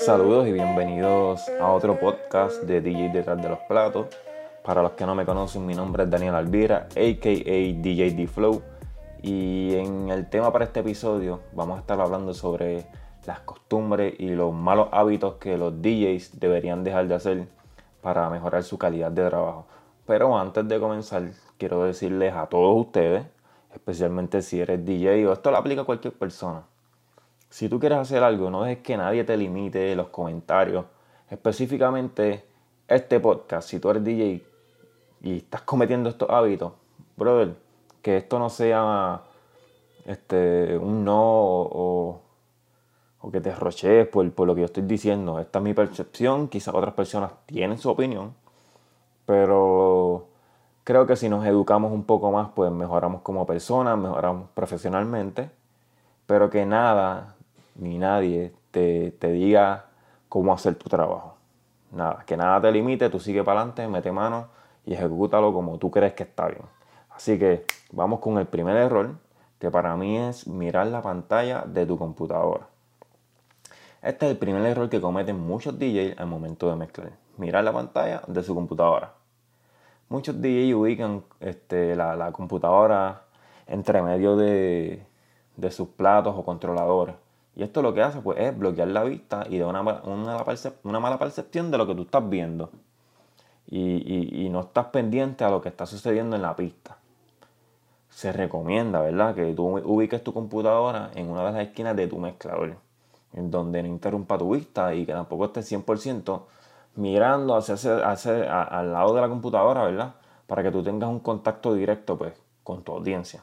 Saludos y bienvenidos a otro podcast de DJ Detrás de los Platos. Para los que no me conocen, mi nombre es Daniel Alvira, aka DJ D Flow. Y en el tema para este episodio vamos a estar hablando sobre las costumbres y los malos hábitos que los DJs deberían dejar de hacer para mejorar su calidad de trabajo. Pero antes de comenzar, quiero decirles a todos ustedes, especialmente si eres DJ o esto lo aplica a cualquier persona si tú quieres hacer algo, no dejes que nadie te limite los comentarios. Específicamente este podcast, si tú eres DJ y estás cometiendo estos hábitos, brother, que esto no sea este, un no o, que te rochees por, por, lo que yo estoy diciendo. Esta es mi percepción, quizás otras personas tienen su opinión, pero creo que si nos educamos un poco más, pues mejoramos como personas, mejoramos profesionalmente, pero que nada ni nadie te, diga cómo hacer tu trabajo. Nada, que nada te limite, tú sigue para adelante, mete mano y ejecútalo como tú crees que está bien. Así que vamos con el primer error, que para mí es mirar la pantalla de tu computadora. Este es el primer error que cometen muchos DJs al momento de mezclar. Mirar la pantalla de su computadora. Muchos DJs ubican este, la, computadora entre medio de, de sus platos o controladores y esto lo que hace pues, es bloquear la vista y de una, una, mala percepción de lo que tú estás viendo. Y, no estás pendiente a lo que está sucediendo en la pista. Se recomienda, ¿verdad? Que tú ubiques tu computadora en una de las esquinas de tu mezclador. En donde no interrumpa tu vista y que tampoco estés 100% mirando hacia, hacia, al lado de la computadora, ¿verdad? Para que tú tengas un contacto directo pues, con tu audiencia.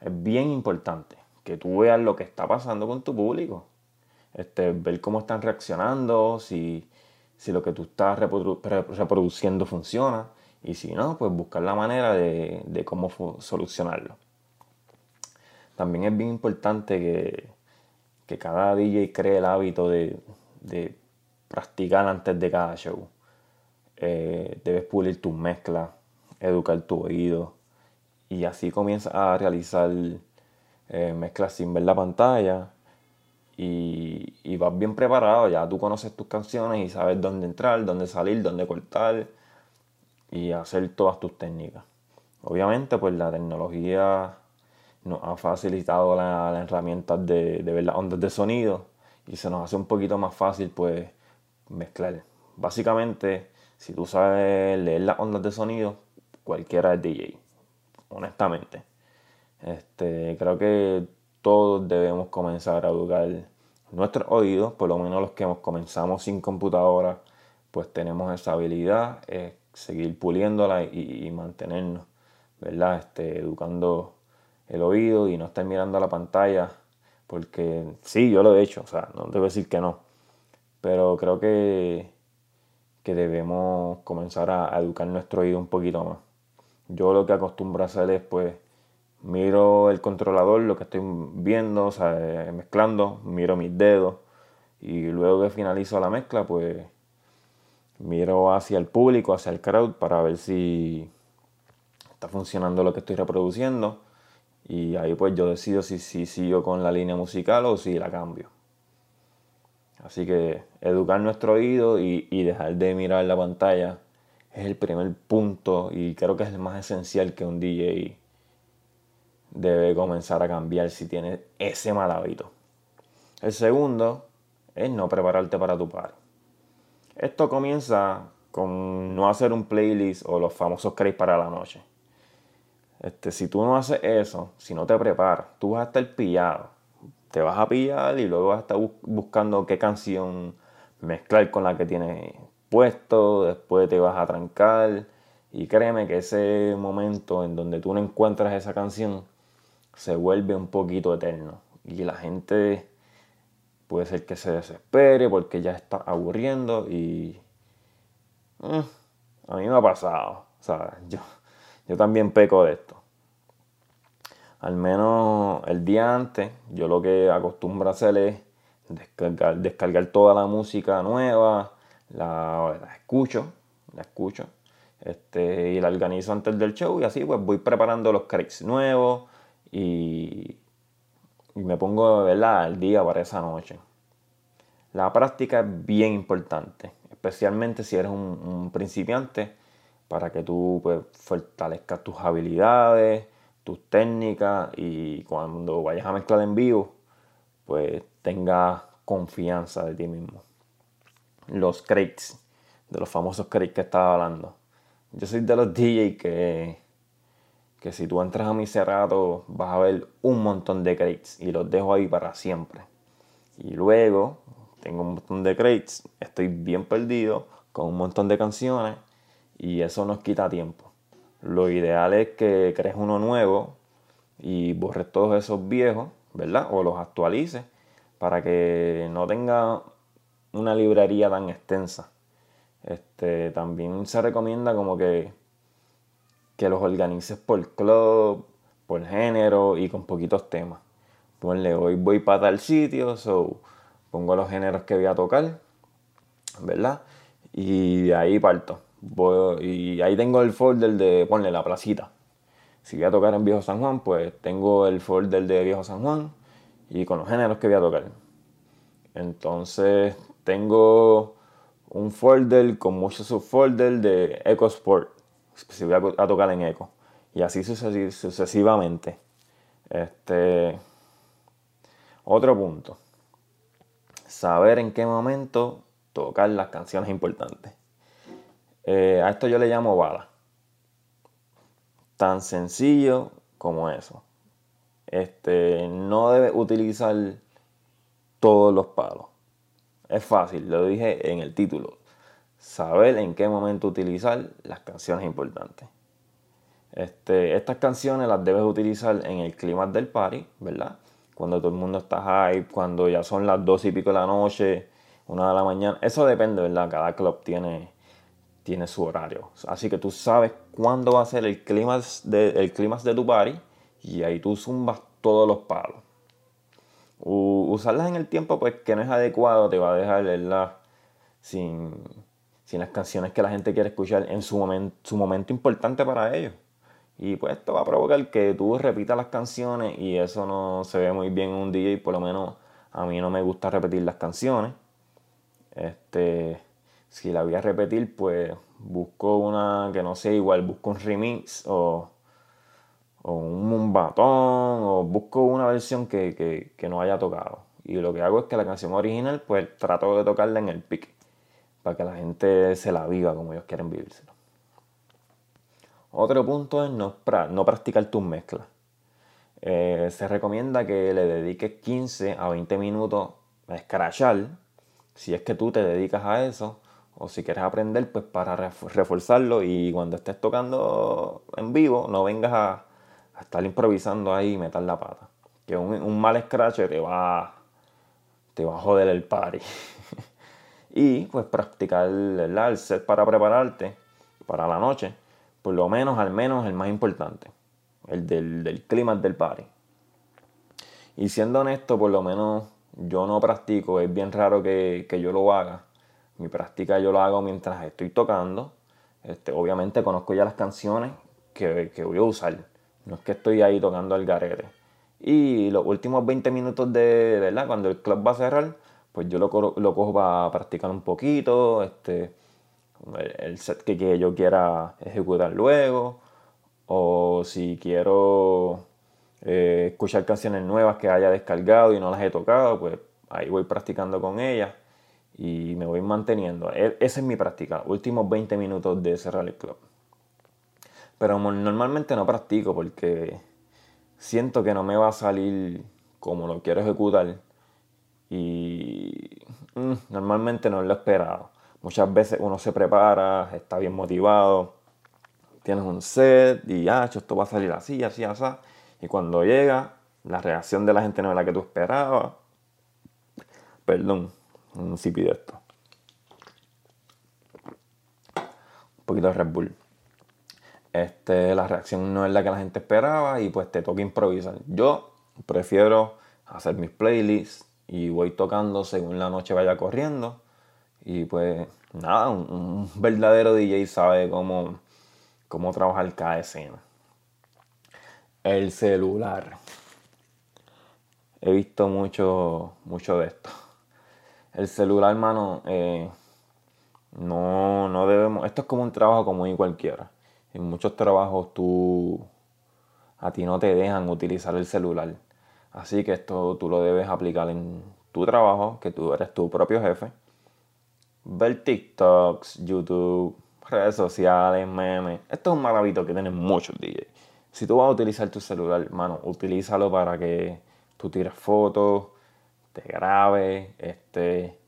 Es bien importante que tú veas lo que está pasando con tu público. Este, ver cómo están reaccionando, si, lo que tú estás reproduciendo funciona. Y si no, pues buscar la manera de, cómo solucionarlo. También es bien importante que, cada DJ cree el hábito de, practicar antes de cada show. Eh, debes pulir tus mezclas, educar tu oído y así comienzas a realizar eh, mezclas sin ver la pantalla y, vas bien preparado, ya tú conoces tus canciones y sabes dónde entrar, dónde salir, dónde cortar y hacer todas tus técnicas. Obviamente pues la tecnología nos ha facilitado las la herramientas de, de ver las ondas de sonido y se nos hace un poquito más fácil pues mezclar. Básicamente, si tú sabes leer las ondas de sonido, cualquiera es DJ, honestamente. Este, creo que todos debemos comenzar a educar nuestros oídos, por lo menos los que comenzamos sin computadora, pues tenemos esa habilidad, es seguir puliéndola y, mantenernos, ¿verdad? Este, educando el oído y no estar mirando a la pantalla, porque sí, yo lo he hecho, o sea, no debo decir que no, pero creo que, que debemos comenzar a, a educar nuestro oído un poquito más. Yo lo que acostumbro a hacer es pues miro el controlador, lo que estoy viendo, o sea, eh, mezclando, miro mis dedos y luego que finalizo la mezcla, pues miro hacia el público, hacia el crowd para ver si está funcionando lo que estoy reproduciendo y ahí pues yo decido si, si sigo con la línea musical o si la cambio. Así que educar nuestro oído y, y dejar de mirar la pantalla es el primer punto y creo que es el más esencial que un DJ debe comenzar a cambiar si tienes ese mal hábito. El segundo es no prepararte para tu par. Esto comienza con no hacer un playlist o los famosos crates para la noche. Este, si tú no haces eso, si no te preparas, tú vas a estar pillado. Te vas a pillar y luego vas a estar buscando qué canción mezclar con la que tienes puesto. Después te vas a trancar. Y créeme que ese momento en donde tú no encuentras esa canción se vuelve un poquito eterno. Y la gente puede ser que se desespere porque ya está aburriendo y... Mm, a mí me ha pasado. O sea, yo, yo también peco de esto. Al menos el día antes, yo lo que acostumbro a hacer es descargar, toda la música nueva, la, la escucho, la escucho, este, y la organizo antes del show y así pues voy preparando los cracks nuevos y, me pongo ¿verdad? al día para esa noche. La práctica es bien importante, especialmente si eres un, principiante, para que tú pues, fortalezcas tus habilidades, tus técnicas y cuando vayas a mezclar en vivo, pues tengas confianza de ti mismo. Los crates, de los famosos crates que estaba hablando. Yo soy de los DJs que, que si tú entras a mi cerrado vas a ver un montón de crates y los dejo ahí para siempre. Y luego tengo un montón de crates, estoy bien perdido con un montón de canciones y eso nos quita tiempo. Lo ideal es que crees uno nuevo y borres todos esos viejos, ¿verdad? O los actualices para que no tenga una librería tan extensa. Este, también se recomienda como que, que los organices por club, por género y con poquitos temas. Ponle, hoy voy para tal sitio, so pongo los géneros que voy a tocar, ¿verdad? Y de ahí parto. y ahí tengo el folder de, ponle la placita. Si voy a tocar en Viejo San Juan, pues tengo el folder de Viejo San Juan y con los géneros que voy a tocar. Entonces tengo un folder con muchos subfolders de Eco Si voy a, tocar en Eco. Y así sucesivamente. Este, otro punto. Saber en qué momento tocar las canciones importantes. Eh, a esto yo le llamo bala. Tan sencillo como eso. Este, no debe utilizar todos los palos. Es fácil, lo dije en el título. Saber en qué momento utilizar las canciones importantes. Este, estas canciones las debes utilizar en el clima del party, ¿verdad? Cuando todo el mundo está hype, cuando ya son las dos y pico de la noche, una de la mañana. Eso depende, ¿verdad? Cada club tiene, tiene su horario. Así que tú sabes cuándo va a ser el clima de, el de tu party y ahí tú zumbas todos los palos usarlas en el tiempo pues que no es adecuado te va a dejar ¿verdad? Sin, sin las canciones que la gente quiere escuchar en su, momento importante para ellos. Y pues esto va a provocar que tú repitas las canciones y eso no se ve muy bien en un DJ, por lo menos a mí no me gusta repetir las canciones. Este, si la voy a repetir, pues busco una que no sea igual, busco un remix o o un batón o busco una versión que, no haya tocado. Y lo que hago es que la canción original, pues trato de tocarla en el pick para que la gente se la viva como ellos quieren vivírselo. Otro punto es no, no practicar tus mezclas. Eh, se recomienda que le dediques 15 a 20 minutos a escrachar, si es que tú te dedicas a eso, o si quieres aprender, pues para reforzarlo y cuando estés tocando en vivo, no vengas a, estar improvisando ahí y meter la pata. Que un, mal scratch te va, te va a joder el party. y pues practicar el set para prepararte para la noche. Por lo menos, al menos el más importante. El del, clima del party. Y siendo honesto, por lo menos yo no practico. Es bien raro que, yo lo haga. Mi práctica yo lo hago mientras estoy tocando. Este, obviamente conozco ya las canciones que, que voy a usar no es que estoy ahí tocando al garete. Y los últimos 20 minutos de, ¿verdad? Cuando el club va a cerrar, pues yo lo, lo cojo para practicar un poquito, este, el set que, yo quiera ejecutar luego, o si quiero eh, escuchar canciones nuevas que haya descargado y no las he tocado, pues ahí voy practicando con ellas y me voy manteniendo. E, esa es mi práctica, últimos 20 minutos de cerrar el club. Pero normalmente no practico porque siento que no me va a salir como lo quiero ejecutar. Y mm, normalmente no lo he esperado. Muchas veces uno se prepara, está bien motivado, tienes un set y ah, esto va a salir así, así, así. Y cuando llega, la reacción de la gente no es la que tú esperabas. Perdón, un sipi de esto. Un poquito de Red Bull. Este, la reacción no es la que la gente esperaba y pues te toca improvisar. Yo prefiero hacer mis playlists y voy tocando según la noche vaya corriendo. Y pues nada, un, verdadero DJ sabe cómo, cómo trabajar cada escena. El celular. He visto mucho, mucho de esto. El celular, hermano, eh, no, no debemos. Esto es como un trabajo como y cualquiera. En muchos trabajos tú. A ti no te dejan utilizar el celular. Así que esto tú lo debes aplicar en tu trabajo, que tú eres tu propio jefe. Ver TikToks, YouTube, redes sociales, memes. Esto es un mal hábito que tienen muchos DJs. Si tú vas a utilizar tu celular, hermano, utilízalo para que tú tires fotos, te grabes, este,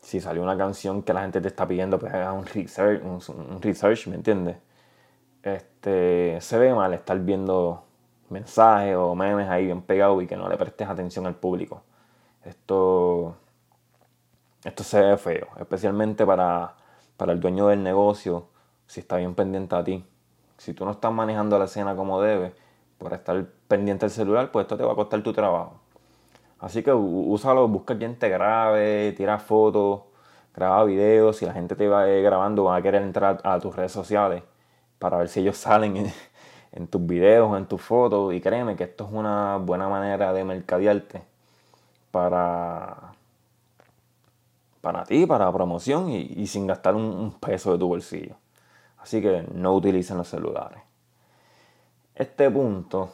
si salió una canción que la gente te está pidiendo, pues hagas un research, un, research, ¿me entiendes? Este, se ve mal estar viendo mensajes o memes ahí bien pegados y que no le prestes atención al público. Esto, esto se ve feo, especialmente para, para el dueño del negocio, si está bien pendiente a ti. Si tú no estás manejando la escena como debes, por estar pendiente del celular, pues esto te va a costar tu trabajo. Así que úsalo, busca quien te grabe, tira fotos, graba videos. Si la gente te va grabando, van a querer entrar a tus redes sociales para ver si ellos salen en, tus videos, en tus fotos. Y créeme que esto es una buena manera de mercadearte para, para ti, para promoción y, sin gastar un, peso de tu bolsillo. Así que no utilicen los celulares. Este punto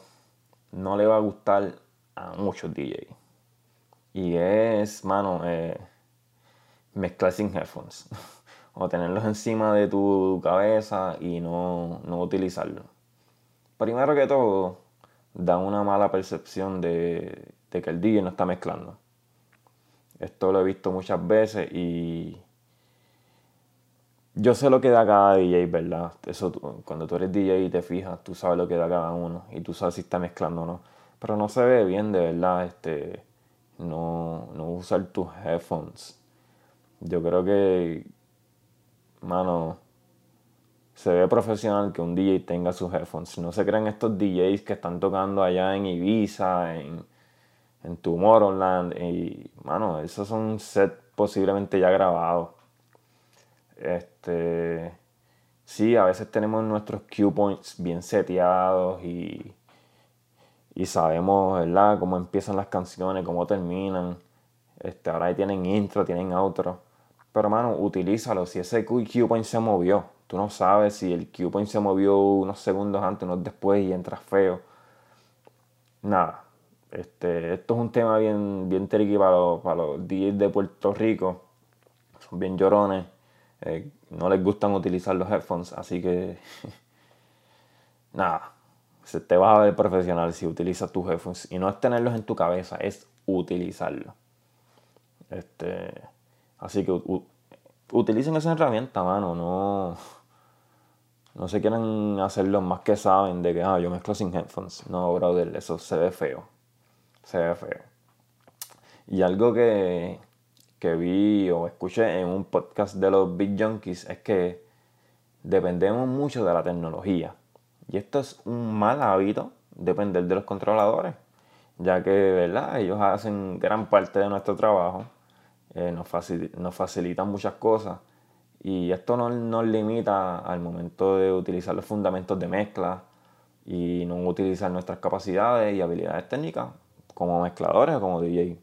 no le va a gustar a muchos DJs. Y es, mano, eh, mezclar sin headphones. o tenerlos encima de tu cabeza y no, no utilizarlos. Primero que todo, da una mala percepción de, que el DJ no está mezclando. Esto lo he visto muchas veces y yo sé lo que da cada DJ, ¿verdad? Eso, cuando tú eres DJ y te fijas, tú sabes lo que da cada uno y tú sabes si está mezclando o no. Pero no se ve bien, de verdad, este, no, no usar tus headphones. Yo creo que, mano, se ve profesional que un DJ tenga sus headphones. No se crean estos DJs que están tocando allá en Ibiza, en, en Tomorrowland. Y, mano, esos son sets posiblemente ya grabados. Este, sí, a veces tenemos nuestros cue points bien seteados y y sabemos, ¿verdad?, cómo empiezan las canciones, cómo terminan. Este, ahora ahí tienen intro, tienen outro. Pero, hermano, utilízalo. Si ese cue point se movió, tú no sabes si el cue se movió unos segundos antes, unos después y entras feo. Nada. Este, esto es un tema bien, bien tricky para los, para DJs de Puerto Rico. Son bien llorones. Eh, no les gustan utilizar los headphones, así que. Nada se te va a ver profesional si utilizas tus headphones. Y no es tenerlos en tu cabeza, es utilizarlos. Este, así que utilicen esa herramienta, mano. No, no se quieren hacerlo más que saben de que ah, yo mezclo sin headphones. No, brother, eso se ve feo. Se ve feo. Y algo que, que vi o escuché en un podcast de los Big Junkies es que dependemos mucho de la tecnología. Y esto es un mal hábito, depender de los controladores, ya que ¿verdad? ellos hacen gran parte de nuestro trabajo, eh, nos, facilitan muchas cosas y esto no nos limita al momento de utilizar los fundamentos de mezcla y no utilizar nuestras capacidades y habilidades técnicas como mezcladores o como DJ.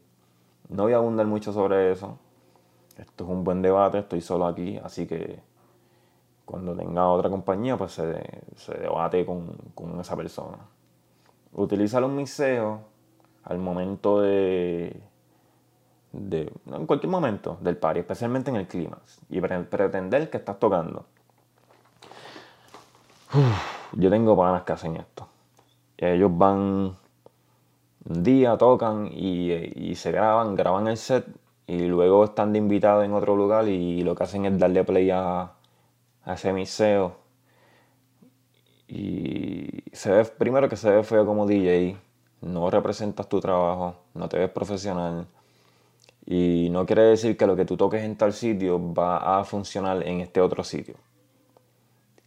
No voy a abundar mucho sobre eso. Esto es un buen debate, estoy solo aquí, así que cuando tenga otra compañía, pues se, se debate con, con, esa persona. Utiliza los miseos al momento de, de, en cualquier momento del party, especialmente en el clímax, y pretender que estás tocando. yo tengo panas que hacen esto. Ellos van un día, tocan y, y, se graban, graban el set y luego están de invitado en otro lugar y lo que hacen es darle play a, a ese miseo Y se ve, primero que se ve feo como DJ, no representas tu trabajo, no te ves profesional. Y no quiere decir que lo que tú toques en tal sitio va a funcionar en este otro sitio.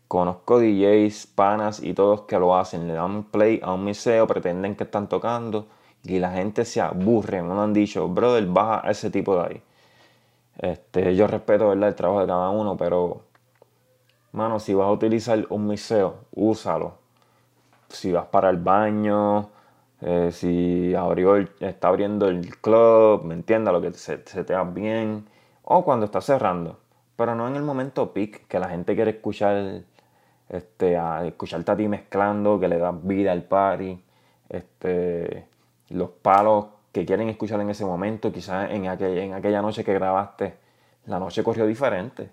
Conozco DJs, panas y todos que lo hacen, le dan play a un museo, pretenden que están tocando y la gente se aburre, no han dicho, brother, baja a ese tipo de ahí. Este, yo respeto ¿verdad? el trabajo de cada uno, pero, mano, si vas a utilizar un museo, úsalo. Si vas para el baño, eh, si abrió está abriendo el club, ¿me entiendes? Lo que se, se te va bien. O cuando está cerrando. Pero no en el momento peak, que la gente quiere escuchar este, a escucharte a ti mezclando, que le das vida al party, este, los palos que quieren escuchar en ese momento, quizás en, en aquella noche que grabaste, la noche corrió diferente.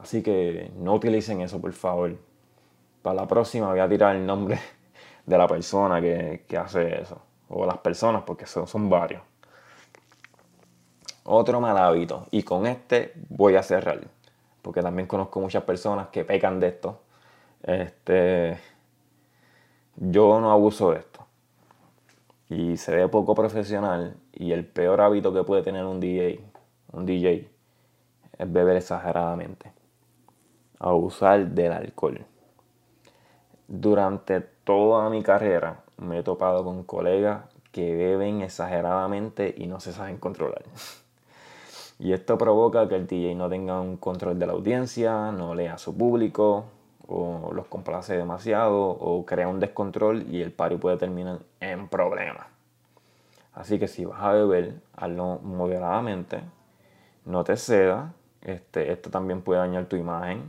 Así que no utilicen eso, por favor. Para la próxima voy a tirar el nombre de la persona que, hace eso. O las personas, porque son, son varios. Otro mal hábito. Y con este voy a cerrar. Porque también conozco muchas personas que pecan de esto. Este, yo no abuso de esto. Y se ve poco profesional. Y el peor hábito que puede tener un DJ, un DJ, es beber exageradamente. Abusar del alcohol. Durante toda mi carrera me he topado con colegas que beben exageradamente y no se saben controlar. Y esto provoca que el DJ no tenga un control de la audiencia, no lea a su público, o los complace demasiado o crea un descontrol y el party puede terminar en problemas. Así que si vas a beber, hazlo moderadamente, no te cedas, este, esto también puede dañar tu imagen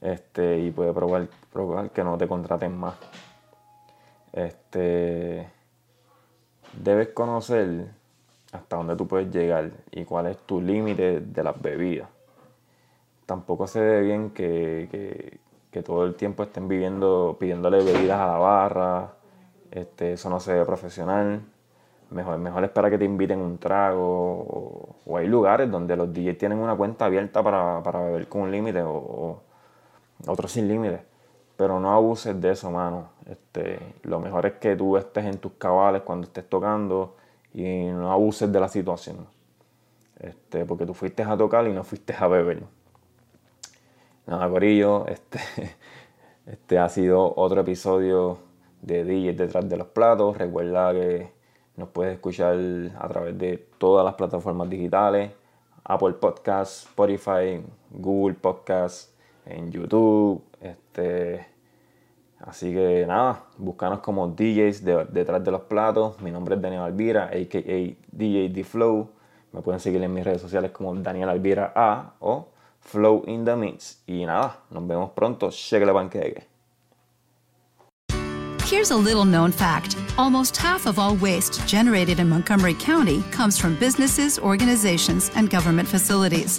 este, y puede probar, probar que no te contraten más. Este, debes conocer hasta dónde tú puedes llegar y cuál es tu límite de las bebidas. Tampoco se ve bien que, que todo el tiempo estén viviendo, pidiéndole bebidas a la barra, este, eso no se ve profesional. Mejor, mejor espera que te inviten un trago o, hay lugares donde los DJs tienen una cuenta abierta para, beber con un límite o, otros sin límite. Pero no abuses de eso, mano. Este, lo mejor es que tú estés en tus cabales cuando estés tocando y no abuses de la situación. Este, porque tú fuiste a tocar y no fuiste a beber. Nada, Corillo, este, este ha sido otro episodio de DJ detrás de los platos. Recuerda que nos puedes escuchar a través de todas las plataformas digitales, Apple Podcasts, Spotify, Google Podcasts, en YouTube. Este, así que nada, búscanos como DJs detrás de los platos. Mi nombre es Daniel Alvira, a.k.a. DJ The Flow. Me pueden seguir en mis redes sociales como Daniel Alvira A o Flow in the Mix. Y nada, nos vemos pronto. Cheque panqueque. Here's a little known fact almost half of all waste generated in Montgomery County comes from businesses, organizations, and government facilities.